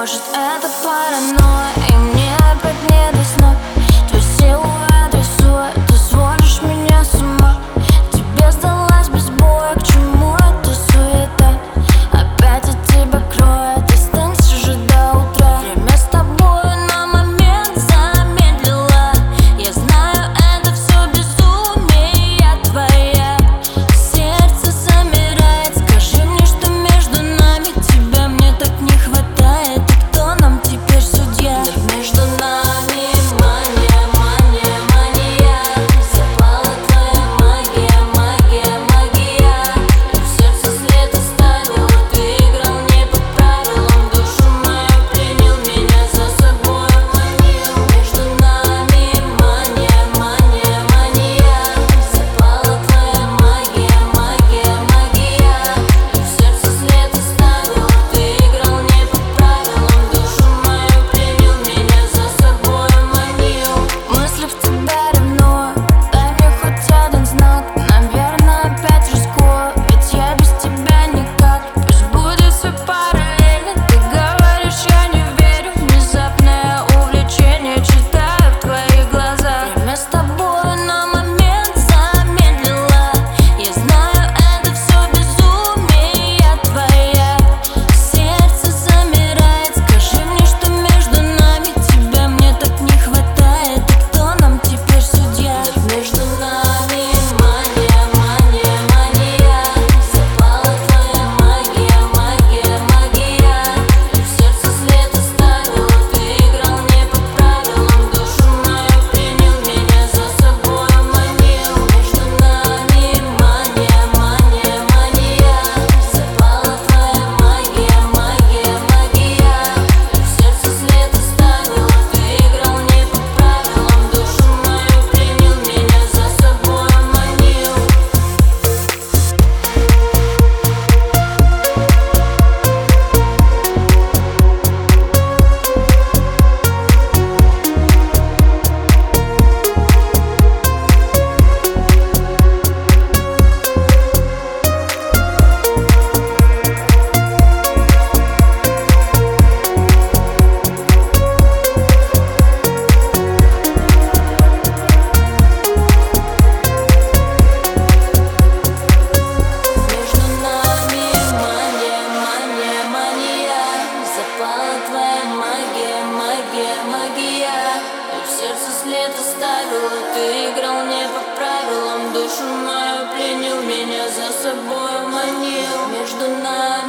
Может это паранойя? заставила Ты играл не по правилам Душу мою пленил Меня за собой манил. Между нами